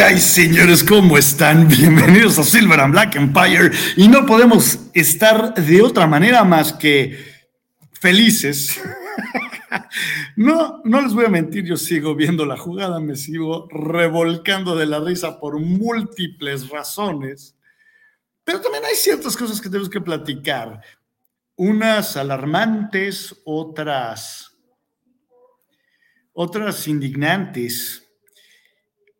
Ay, señores, ¿cómo están? Bienvenidos a Silver and Black Empire. Y no podemos estar de otra manera más que felices. No, no les voy a mentir, yo sigo viendo la jugada, me sigo revolcando de la risa por múltiples razones. Pero también hay ciertas cosas que tenemos que platicar. Unas alarmantes, otras, otras indignantes.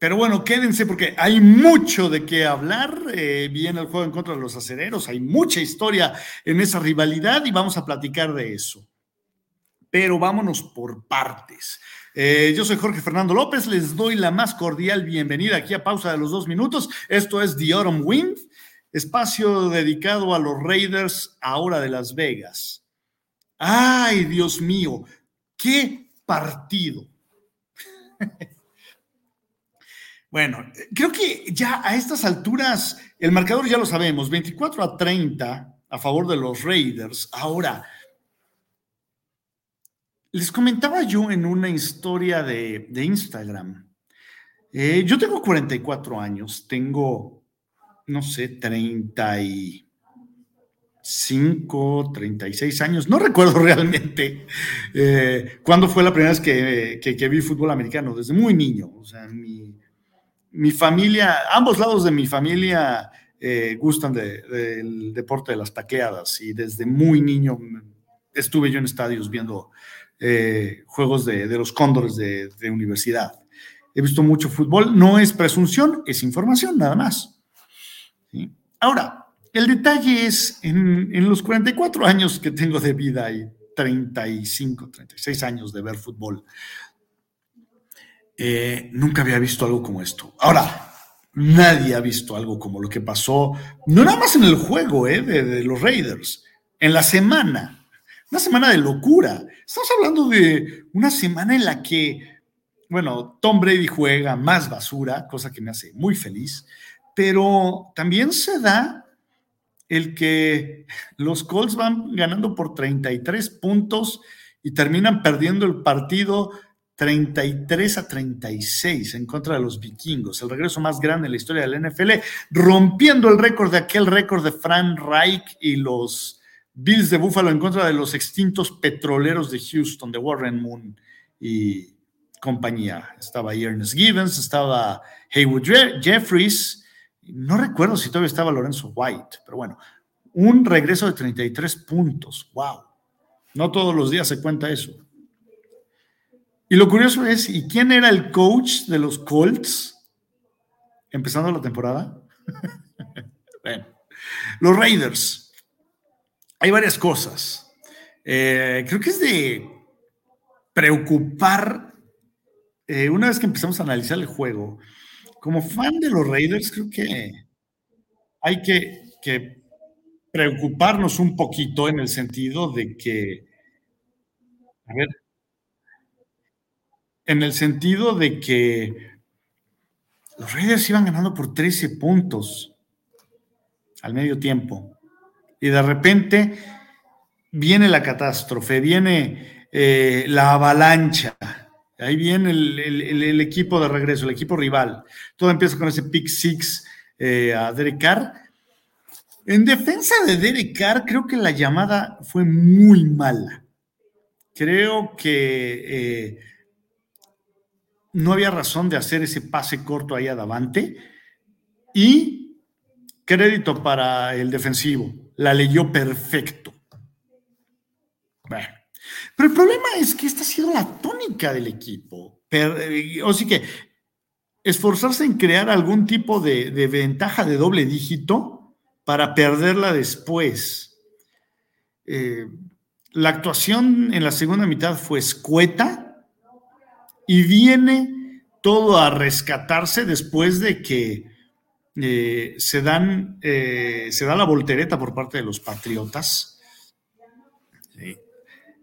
Pero bueno, quédense porque hay mucho de qué hablar. Eh, viene el juego en contra de los acereros, hay mucha historia en esa rivalidad y vamos a platicar de eso. Pero vámonos por partes. Eh, yo soy Jorge Fernando López, les doy la más cordial bienvenida aquí a pausa de los dos minutos. Esto es The Autumn Wind, espacio dedicado a los Raiders ahora de Las Vegas. Ay, Dios mío, qué partido. Bueno, creo que ya a estas alturas el marcador ya lo sabemos, 24 a 30 a favor de los Raiders. Ahora, les comentaba yo en una historia de, Instagram, eh, yo tengo 44 años, tengo, no sé, 35, 36 años, no recuerdo realmente eh, cuándo fue la primera vez que, que, vi fútbol americano, desde muy niño, o sea, mi mi familia, ambos lados de mi familia eh, gustan del deporte de las tacleadas y desde muy niño estuve yo en estadios viendo eh, juegos de, los cóndores de, universidad. He visto mucho fútbol, no es presunción, es información nada más. Ahora, el detalle es en, en, los 44 años que tengo de vida y 35, 36 años de ver fútbol, eh, nunca había visto algo como esto. Ahora, nadie ha visto algo como lo que pasó, no nada más en el juego eh, de, los Raiders, en la semana, una semana de locura. Estamos hablando de una semana en la que, bueno, Tom Brady juega más basura, cosa que me hace muy feliz, pero también se da el que los Colts van ganando por 33 puntos y terminan perdiendo el partido 33 a 36 en contra de los vikingos, el regreso más grande en la historia del NFL, rompiendo el récord de aquel récord de Fran Reich y los Bills de Buffalo en contra de los extintos petroleros de Houston, de Warren Moon y compañía. Estaba Ernest Givens, estaba Haywood Jeffries, no recuerdo si todavía estaba Lorenzo White, pero bueno, un regreso de 33 puntos, wow. No todos los días se cuenta eso. Y lo curioso es, ¿y quién era el coach de los Colts empezando la temporada? bueno, los Raiders. Hay varias cosas. Eh, creo que es de preocupar, eh, una vez que empezamos a analizar el juego, como fan de los Raiders, creo que hay que, que preocuparnos un poquito en el sentido de que, a ver, en el sentido de que los Raiders iban ganando por 13 puntos al medio tiempo. Y de repente viene la catástrofe, viene eh, la avalancha. Ahí viene el, equipo de regreso, el equipo rival. Todo empieza con ese pick six eh, a Derek Carr. En defensa de Derek Carr, creo que la llamada fue muy mala. Creo que eh, no había razón de hacer ese pase corto ahí adelante. Y crédito para el defensivo, la leyó perfecto. Pero el problema es que esta ha sido la tónica del equipo. Eh, o sí que esforzarse en crear algún tipo de, ventaja de doble dígito para perderla después. Eh, la actuación en la segunda mitad fue escueta y viene todo a rescatarse después de que eh, se, dan, eh, se da la voltereta por parte de los patriotas.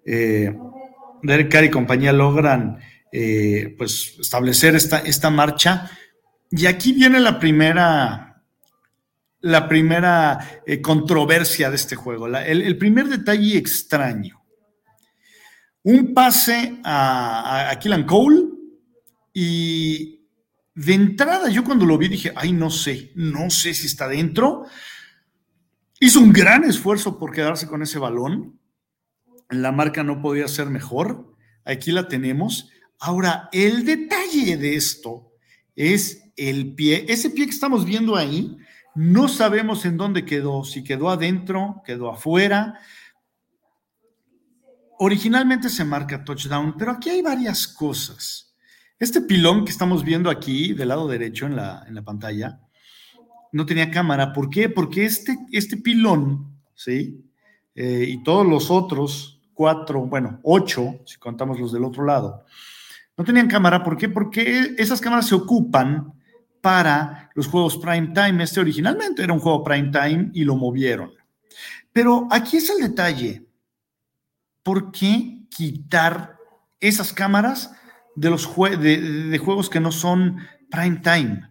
Eh, Derek y compañía logran pues establecer esta, esta marcha. Y aquí viene la primera, la primera controversia de este juego, el, primer detalle extraño. Un pase a, a, Cole y de entrada, yo cuando lo vi dije, ay, no sé, no sé si está dentro. Hizo un gran esfuerzo por quedarse con ese balón. La marca no podía ser mejor. Aquí la tenemos. Ahora, el detalle de esto es el pie. Ese pie que estamos viendo ahí, no sabemos en dónde quedó, si quedó adentro, quedó afuera. Originalmente se marca touchdown, pero aquí hay varias cosas. Este pilón que estamos viendo aquí del lado derecho en la, en la pantalla no tenía cámara. ¿Por qué? Porque este, este pilón, ¿sí? Eh, y todos los otros, cuatro, bueno, ocho, si contamos los del otro lado, no tenían cámara. ¿Por qué? Porque esas cámaras se ocupan para los juegos prime time. Este originalmente era un juego prime time y lo movieron. Pero aquí es el detalle. ¿Por qué quitar esas cámaras de los de, juegos que no son prime time,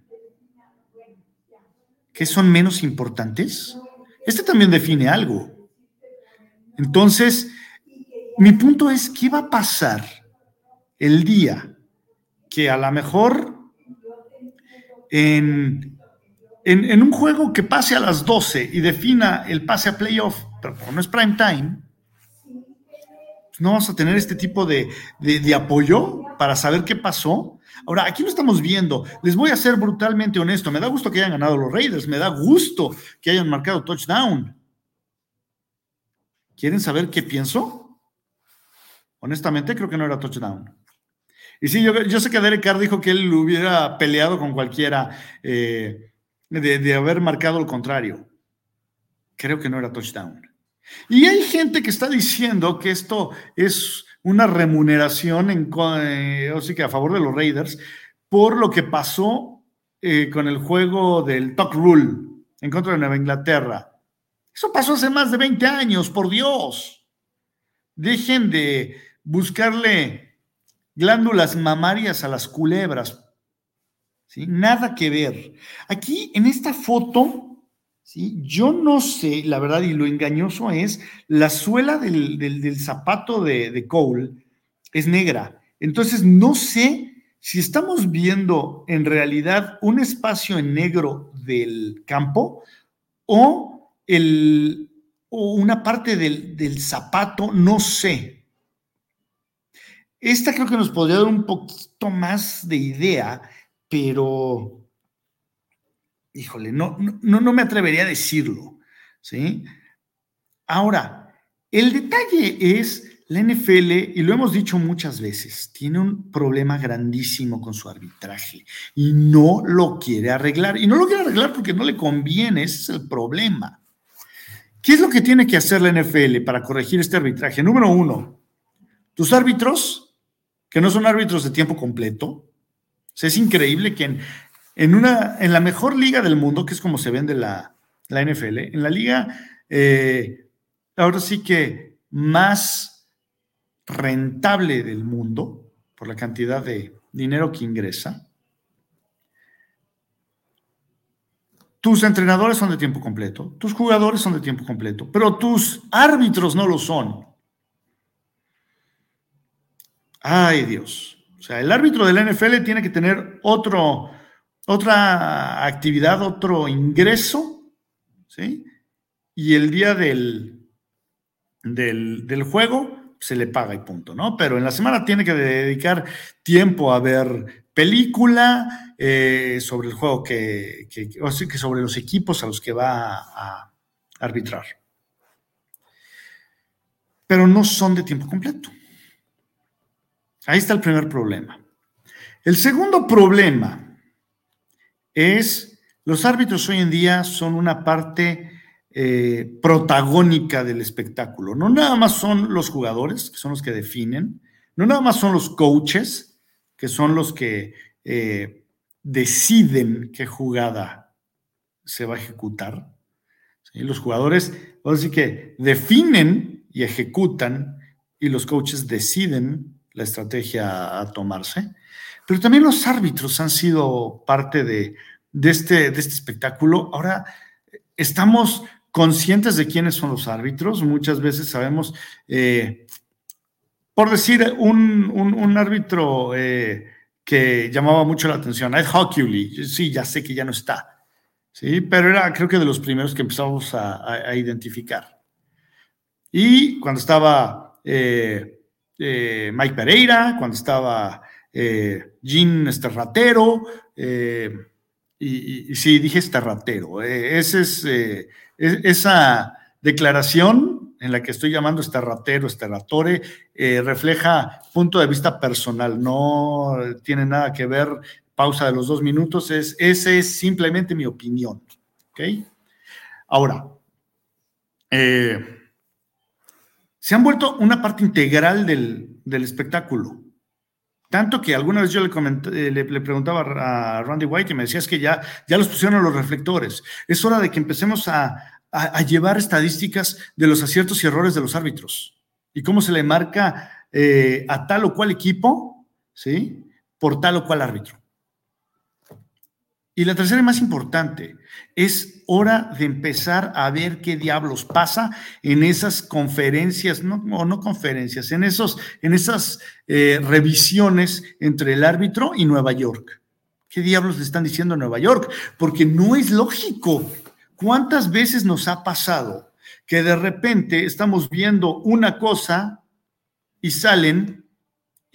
que son menos importantes. Este también define algo. Entonces, mi punto es, ¿qué va a pasar el día que a lo mejor en, en, un juego que pase a las 12 y defina el pase a playoff, pero no es prime time, no vamos a tener este tipo de, apoyo para saber qué pasó. Ahora, aquí lo estamos viendo. Les voy a ser brutalmente honesto. Me da gusto que hayan ganado los Raiders. Me da gusto que hayan marcado touchdown. ¿Quieren saber qué pienso? Honestamente, creo que no era touchdown. Y sí, yo, sé que Derek Carr dijo que él hubiera peleado con cualquiera eh, de, de haber marcado lo contrario. Creo que no era touchdown. Y hay gente que está diciendo que esto es una remuneración en, eh, o que a favor de los Raiders por lo que pasó eh, con el juego del Talk Rule en contra de Nueva Inglaterra. Eso pasó hace más de 20 años, por Dios. Dejen de buscarle glándulas mamarias a las culebras. ¿sí? Nada que ver. Aquí en esta foto yo no sé, la verdad, y lo engañoso es, la suela del, zapato de, Cole es negra. Entonces, no sé si estamos viendo en realidad un espacio en negro del campo o, el, o una parte del, del zapato, no sé. Esta creo que nos podría dar un poquito más de idea, pero híjole, no, no, no me atrevería a decirlo, ¿sí? Ahora, el detalle es, la NFL, y lo hemos dicho muchas veces, tiene un problema grandísimo con su arbitraje y no lo quiere arreglar. Y no lo quiere arreglar porque no le conviene, ese es el problema. ¿Qué es lo que tiene que hacer la NFL para corregir este arbitraje? Número uno, tus árbitros, que no son árbitros de tiempo completo, es increíble que en, en, una, en la mejor liga del mundo, que es como se vende la, la NFL, en la liga, eh, ahora sí que más rentable del mundo, por la cantidad de dinero que ingresa, tus entrenadores son de tiempo completo, tus jugadores son de tiempo completo, pero tus árbitros no lo son. Ay Dios. O sea, el árbitro de la NFL tiene que tener otro, otra actividad, otro ingreso, ¿sí? Y el día del, del, juego se le paga y punto, ¿no? Pero en la semana tiene que dedicar tiempo a ver película eh, sobre el juego que, que, que sobre los equipos a los que va a arbitrar. Pero no son de tiempo completo. Ahí está el primer problema. El segundo problema es, los árbitros hoy en día son una parte eh, protagónica del espectáculo. No nada más son los jugadores, que son los que definen, no nada más son los coaches, que son los que eh, deciden qué jugada se va a ejecutar. Los jugadores, así que definen y ejecutan y los coaches deciden la estrategia a tomarse. Pero también los árbitros han sido parte de, este, de este espectáculo. Ahora estamos conscientes de quiénes son los árbitros. Muchas veces sabemos, eh, por decir, un, árbitro eh, que llamaba mucho la atención. Ed Hockley, sí, ya sé que ya no está, sí, pero era creo que de los primeros que empezamos a, identificar. Y cuando estaba eh, Mike Pereira, cuando estaba eh, Jean Esterratero, y, sí, dije esterratero, es, esa declaración en la que estoy llamando esterratero, esterratore, eh, refleja punto de vista personal, no tiene nada que ver, pausa de los dos minutos, es, ese es simplemente mi opinión. ¿Ok? Ahora, eh, se han vuelto una parte integral del, espectáculo. Tanto que alguna vez yo le, comenté, le, preguntaba a Randy White y me decía es que ya, ya los pusieron los reflectores. Es hora de que empecemos a, a, llevar estadísticas de los aciertos y errores de los árbitros y cómo se le marca eh, a tal o cual equipo, ¿sí? Por tal o cual árbitro. Y la tercera y más importante, es hora de empezar a ver qué diablos pasa en esas conferencias, no, o no conferencias, en, esos, en esas eh, revisiones entre el árbitro y Nueva York. ¿Qué diablos le están diciendo a Nueva York? Porque no es lógico ¿Cuántas veces nos ha pasado que de repente estamos viendo una cosa y salen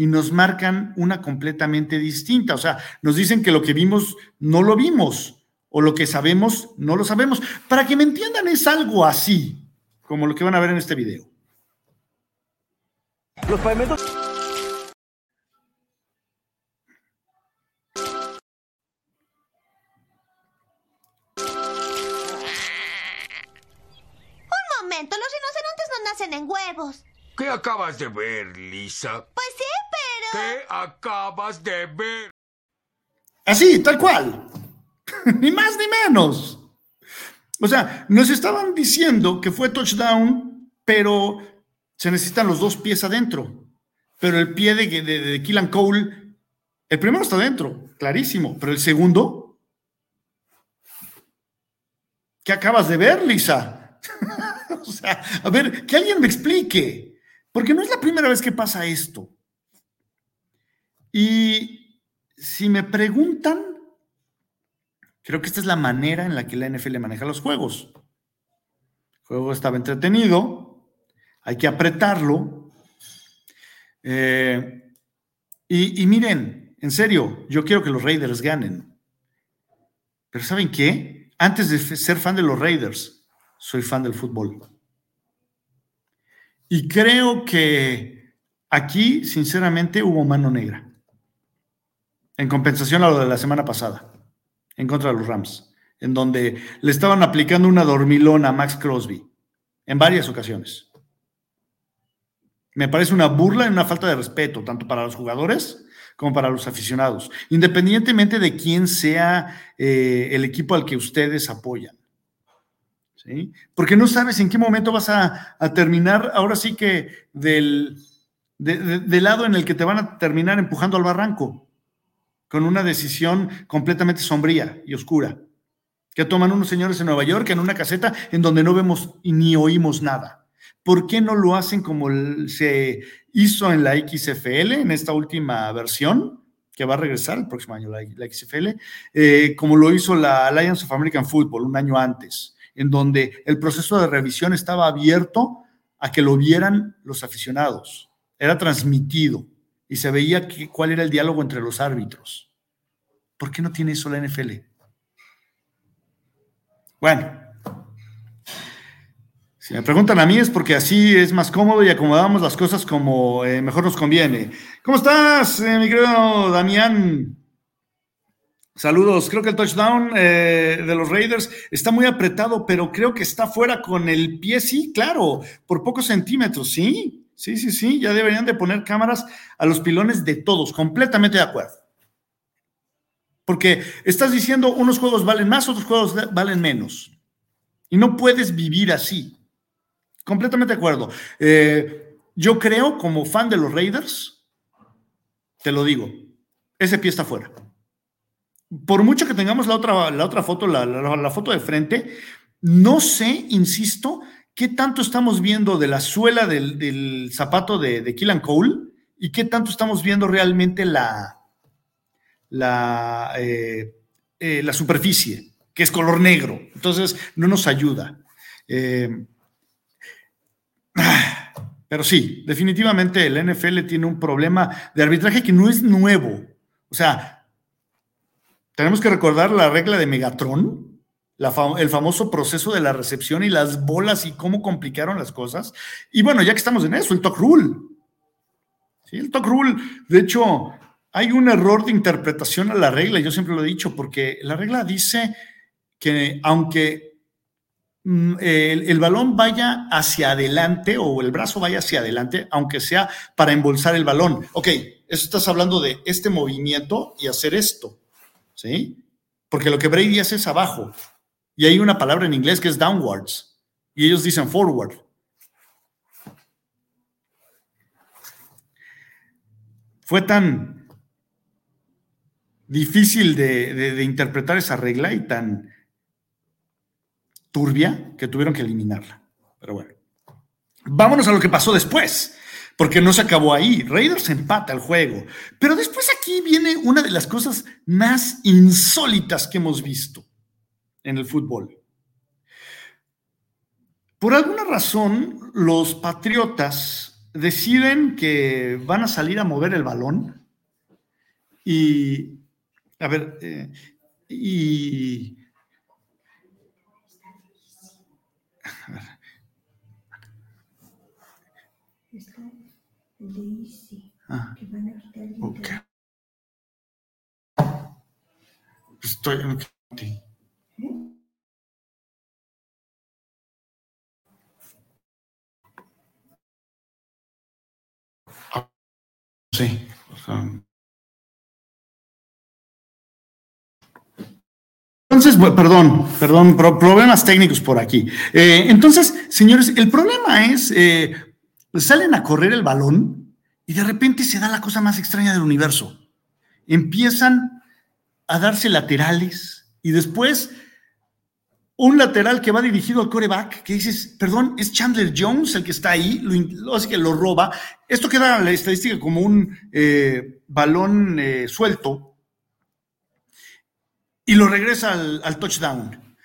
y nos marcan una completamente distinta? O sea, nos dicen que lo que vimos no lo vimos o lo que sabemos no lo sabemos. Para que me entiendan es algo así, como lo que van a ver en este video. Los pavimentos en huevos. ¿Qué acabas de ver, Lisa? Pues sí. ¿Qué acabas de ver? Así, tal cual. ni más ni menos. O sea, nos estaban diciendo que fue touchdown, pero se necesitan los dos pies adentro. Pero el pie de, de, de Killan Cole, el primero está adentro, clarísimo, pero el segundo, ¿qué acabas de ver, Lisa? o sea, a ver, que alguien me explique, porque no es la primera vez que pasa esto. Y si me preguntan, creo que esta es la manera en la que la NFL maneja los juegos. El juego estaba entretenido, hay que apretarlo. Eh, y, y miren, en serio, yo quiero que los Raiders ganen. Pero ¿saben qué? Antes de ser fan de los Raiders, soy fan del fútbol. Y creo que aquí, sinceramente, hubo mano negra. En compensación a lo de la semana pasada, en contra de los Rams, en donde le estaban aplicando una dormilona a Max Crosby en varias ocasiones. Me parece una burla y una falta de respeto, tanto para los jugadores como para los aficionados, independientemente de quién sea eh, el equipo al que ustedes apoyan. Porque no sabes en qué momento vas a, terminar, ahora sí que del lado en el que te van a terminar empujando al barranco, con una decisión completamente sombría y oscura, que toman unos señores en Nueva York en una caseta en donde no vemos ni oímos nada. ¿Por qué no lo hacen como se hizo en la XFL, en esta última versión? que va a regresar el próximo año la, XFL, eh, como lo hizo la Alliance of American Football un año antes en donde el proceso de revisión estaba abierto a que lo vieran los aficionados. Era transmitido y se veía cuál era el diálogo entre los árbitros. ¿Por qué no tiene eso la NFL? Bueno, si me preguntan a mí es porque así es más cómodo y acomodamos las cosas como eh, mejor nos conviene. ¿Cómo estás, eh, mi querido Damián? Saludos, creo que el touchdown eh, de los Raiders está muy apretado, pero creo que está fuera con el pie, sí, claro, por pocos centímetros, sí, sí, sí, sí, ya deberían de poner cámaras a los pilones de todos, completamente de acuerdo. Porque estás diciendo unos juegos valen más, otros juegos valen menos. Y no puedes vivir así. Completamente de acuerdo. Eh, yo creo, como fan de los Raiders, te lo digo, ese pie está fuera por mucho que tengamos la otra, la otra foto, la, foto de frente, no sé, insisto, qué tanto estamos viendo de la suela del, zapato de, de Killan Cole y qué tanto estamos viendo realmente la, la, eh, eh, la superficie, que es color negro. Entonces, no nos ayuda. Eh, pero sí, definitivamente el NFL tiene un problema de arbitraje que no es nuevo. O sea, tenemos que recordar la regla de Megatron, el famoso proceso de la recepción y las bolas y cómo complicaron las cosas. Y bueno, ya que estamos en eso, el talk rule. Sí, el talk rule, de hecho, hay un error de interpretación a la regla, yo siempre lo he dicho, porque la regla dice que aunque mm, el, balón vaya hacia adelante o el brazo vaya hacia adelante, aunque sea para embolsar el balón. Ok, eso estás hablando de este movimiento y hacer esto, ¿sí? Porque lo que Brady hace es abajo. Y hay una palabra en inglés que es downwards. Y ellos dicen forward. Fue tan difícil de, interpretar esa regla y tan turbia que tuvieron que eliminarla. Pero bueno. Vámonos a lo que pasó después, porque no se acabó ahí. Raiders empata el juego. Pero después aquí viene una de las cosas más insólitas que hemos visto en el fútbol. Por alguna razón, los Patriotas deciden que van a salir a mover el balón y, a ver, eh, y... Ah, okay. Estoy. Sí. entonces, perdón, perdón, problemas técnicos por aquí. Eh, entonces, señores, el problema es, eh, salen a correr el balón y de repente se da la cosa más extraña del universo. Empiezan a darse laterales y después un lateral que va dirigido al coreback, que dices, perdón, es Chandler Jones el que está ahí, lo, que lo roba. Esto queda en la estadística como un eh, balón eh, suelto y lo regresa al, touchdown.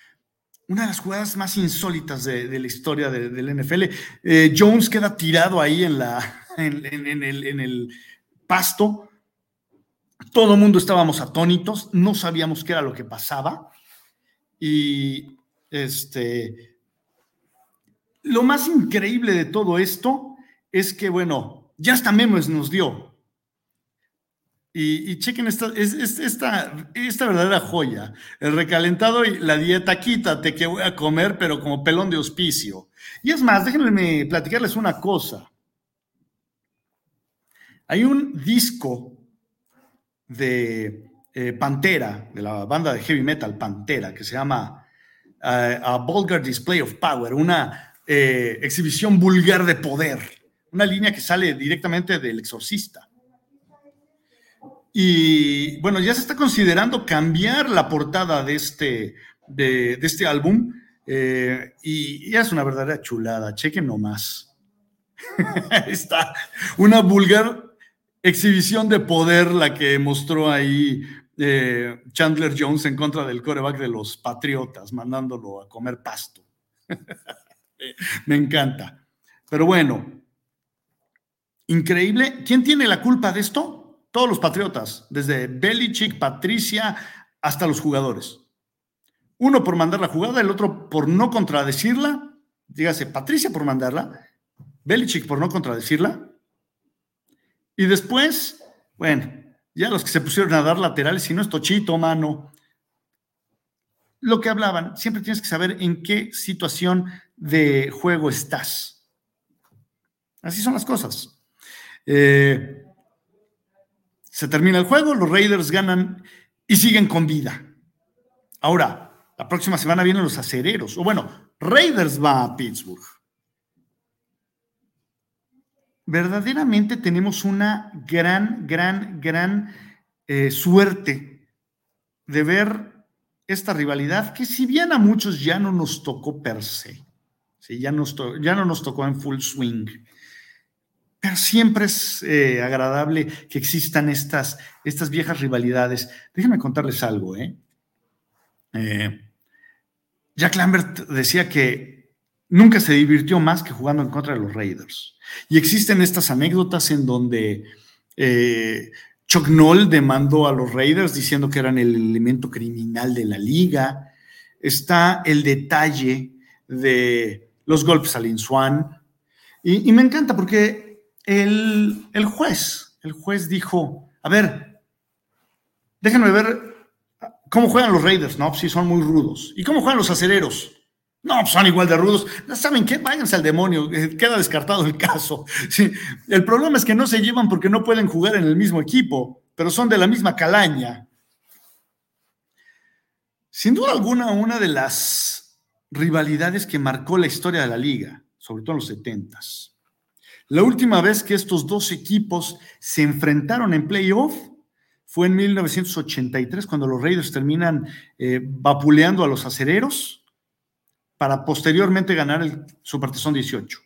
Una de las jugadas más insólitas de, la historia del NFL. Eh, Jones queda tirado ahí en, la, en, el, en el pasto. Todo el mundo estábamos atónitos, no sabíamos qué era lo que pasaba. Y este, lo más increíble de todo esto es que, bueno, ya hasta Memes nos dio. Y, chequen esta, esta, esta verdadera joya. El recalentado y la dieta, quítate que voy a comer, pero como pelón de hospicio. Y es más, déjenme platicarles una cosa. Hay un disco de eh, Pantera, de la banda de heavy metal Pantera, que se llama a, Vulgar Display of Power, una eh, exhibición vulgar de poder, una línea que sale directamente del exorcista. Y bueno, ya se está considerando cambiar la portada de este, de, este álbum eh, y ya es una verdadera chulada, chequen nomás. está una vulgar exhibición de poder la que mostró ahí eh, Chandler Jones en contra del coreback de los Patriotas, mandándolo a comer pasto. Me encanta. Pero bueno, increíble. ¿Quién tiene la culpa de esto? Todos los Patriotas, desde Belichick, Patricia, hasta los jugadores. Uno por mandar la jugada, el otro por no contradecirla. Dígase, Patricia por mandarla, Belichick por no contradecirla. Y después, bueno, ya los que se pusieron a dar laterales, si no es tochito, mano. Lo que hablaban, siempre tienes que saber en qué situación de juego estás. Así son las cosas. Eh, se termina el juego, los Raiders ganan y siguen con vida. Ahora, la próxima semana vienen los acereros, o bueno, Raiders va a Pittsburgh verdaderamente tenemos una gran, gran, gran eh, suerte de ver esta rivalidad que si bien a muchos ya no nos tocó per se, ya, ya no nos tocó en full swing, pero siempre es eh, agradable que existan estas, estas viejas rivalidades. Déjenme contarles algo. ¿eh? ¿eh? Jack Lambert decía que nunca se divirtió más que jugando en contra de los Raiders. Y existen estas anécdotas en donde eh, Chuck Noll demandó a los Raiders diciendo que eran el elemento criminal de la liga. Está el detalle de los golpes al Inswan. Y, y me encanta porque el, juez, el juez dijo, a ver, déjenme ver cómo juegan los Raiders, ¿no? Si son muy rudos. ¿Y cómo juegan los acereros? No, pues son igual de rudos. ¿Saben qué? Váyanse al demonio. Eh, queda descartado el caso. Sí. El problema es que no se llevan porque no pueden jugar en el mismo equipo, pero son de la misma calaña. Sin duda alguna, una de las rivalidades que marcó la historia de la liga, sobre todo en los setentas, la última vez que estos dos equipos se enfrentaron en playoff fue en 1983, cuando los Raiders terminan eh, vapuleando a los acereros para posteriormente ganar el Super 18.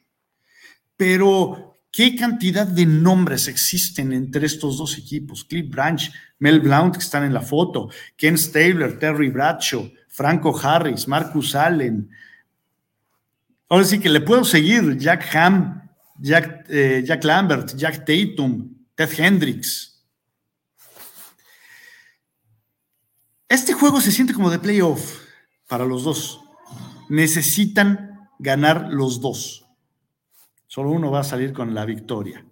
Pero, ¿qué cantidad de nombres existen entre estos dos equipos? Cliff Branch, Mel Blount, que están en la foto, Ken Stabler, Terry Bradshaw, Franco Harris, Marcus Allen. Ahora sí que le puedo seguir, Jack Ham, Jack, eh, Jack Lambert, Jack Tatum, Ted Hendricks. Este juego se siente como de playoff para los dos. Necesitan ganar los dos. Solo uno va a salir con la victoria.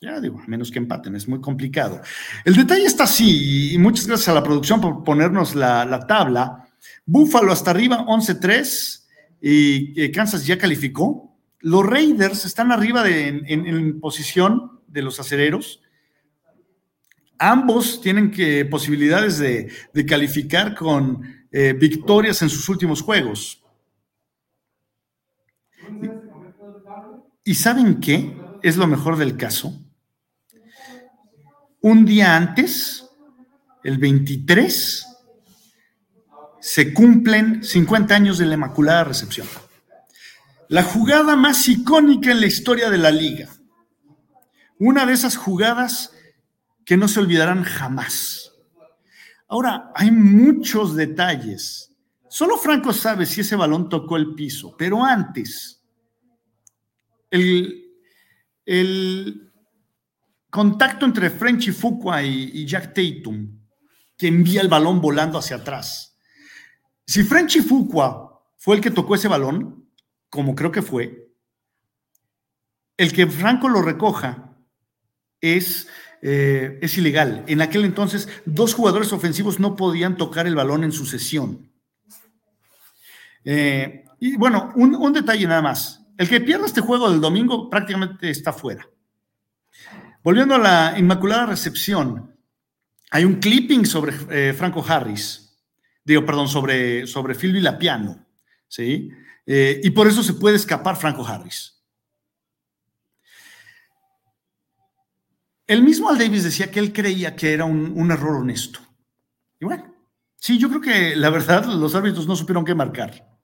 Ya digo, a menos que empaten, es muy complicado. El detalle está así, y muchas gracias a la producción por ponernos la, tabla. Búfalo hasta arriba, 11-3, y eh, Kansas ya calificó. Los Raiders están arriba en, posición de los acereros. Ambos tienen que, posibilidades de, calificar con eh, victorias en sus últimos juegos. ¿Y saben qué? Es lo mejor del caso. Un día antes, el 23, se cumplen 50 años de la Inmaculada Recepción la jugada más icónica en la historia de la liga. Una de esas jugadas que no se olvidarán jamás. Ahora, hay muchos detalles. Solo Franco sabe si ese balón tocó el piso, pero antes, el, contacto entre Frenchy Fuqua y, y, Jack Tatum, que envía el balón volando hacia atrás. Si Frenchy Fuqua fue el que tocó ese balón, como creo que fue, el que Franco lo recoja es, eh, es ilegal. En aquel entonces, dos jugadores ofensivos no podían tocar el balón en sucesión. Eh, y bueno, un, detalle nada más. El que pierda este juego del domingo prácticamente está fuera. Volviendo a la Inmaculada Recepción, hay un clipping sobre eh, Franco Harris, digo, perdón, sobre, sobre Phil Lapiano, ¿sí? Eh, y por eso se puede escapar Franco Harris. El mismo Al Davis decía que él creía que era un, error honesto. Y bueno, sí, yo creo que la verdad los árbitros no supieron qué marcar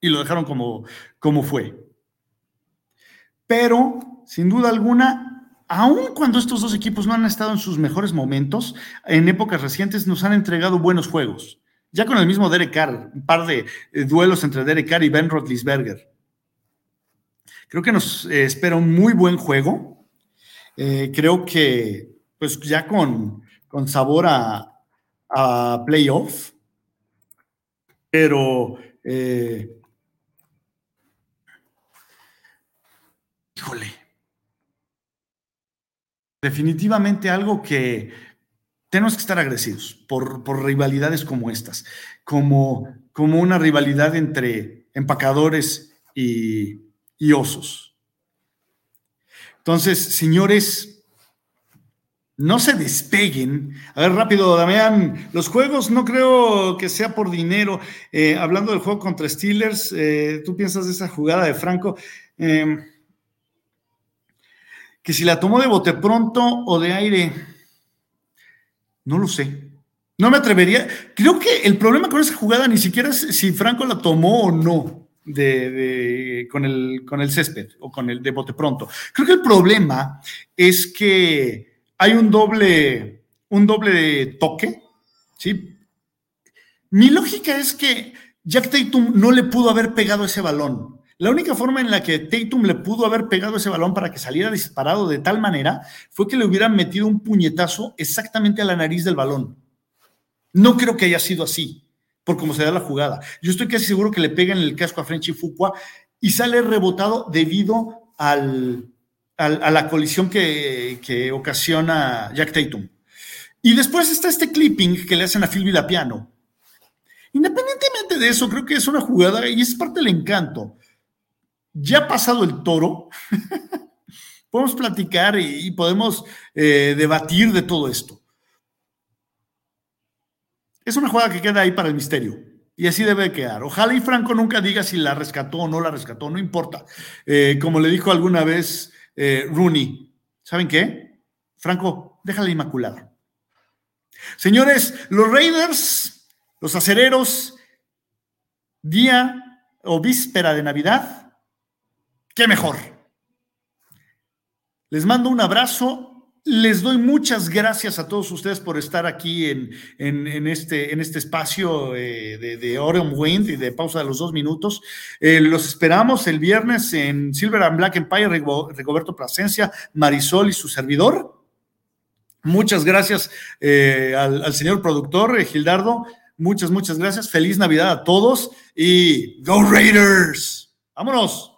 y lo dejaron como, como fue. Pero, sin duda alguna, aun cuando estos dos equipos no han estado en sus mejores momentos, en épocas recientes nos han entregado buenos juegos. Ya con el mismo Derek Carr, un par de eh, duelos entre Derek Carr y Ben Roethlisberger. Creo que nos eh, espera un muy buen juego. Eh, creo que, pues ya con, con sabor a, playoff, pero híjole, definitivamente algo que tenemos que estar agresivos por, rivalidades como estas, como, como una rivalidad entre empacadores y, osos. Entonces, señores, no se despeguen. A ver, rápido, Damián, los juegos no creo que sea por dinero. Eh, hablando del juego contra Steelers, eh, ¿tú piensas de esa jugada de Franco? Em, que si la tomó de bote pronto o de aire no lo sé. No me atrevería. Creo que el problema con esa jugada ni siquiera es si Franco la tomó o no. de, con, el, con el césped o con el de bote pronto. Creo que el problema es que hay un doble, un doble toque, ¿sí? Mi lógica es que Jack Tatum no le pudo haber pegado ese balón. La única forma en la que Tatum le pudo haber pegado ese balón para que saliera disparado de tal manera fue que le hubieran metido un puñetazo exactamente a la nariz del balón. No creo que haya sido así, por cómo se da la jugada. Yo estoy casi seguro que le pegan el casco a Frenchy Fuqua y sale rebotado debido al, a la colisión que, que, ocasiona Jack Tatum. Y después está este clipping que le hacen a Phil Villapiano. Independientemente de eso, creo que es una jugada y es parte del encanto. Ya pasado el toro, podemos platicar y, podemos eh, debatir de todo esto. Es una jugada que queda ahí para el misterio. Y así debe quedar. Ojalá y Franco nunca diga si la rescató o no la rescató, no importa. Eh, como le dijo alguna vez eh, Rooney, ¿saben qué? Franco, déjala inmaculada. Señores, los Raiders, los acereros, día o víspera de Navidad, qué mejor. Les mando un abrazo les doy muchas gracias a todos ustedes por estar aquí en, este, en este espacio eh, de, de Orion Wind y de pausa de los dos minutos. Eh, los esperamos el viernes en Silver and Black Empire, Rigoberto Plasencia, Marisol y su servidor. Muchas gracias eh, al, al, señor productor, Gildardo. Muchas, muchas gracias. Feliz Navidad a todos y Go Raiders. Vámonos.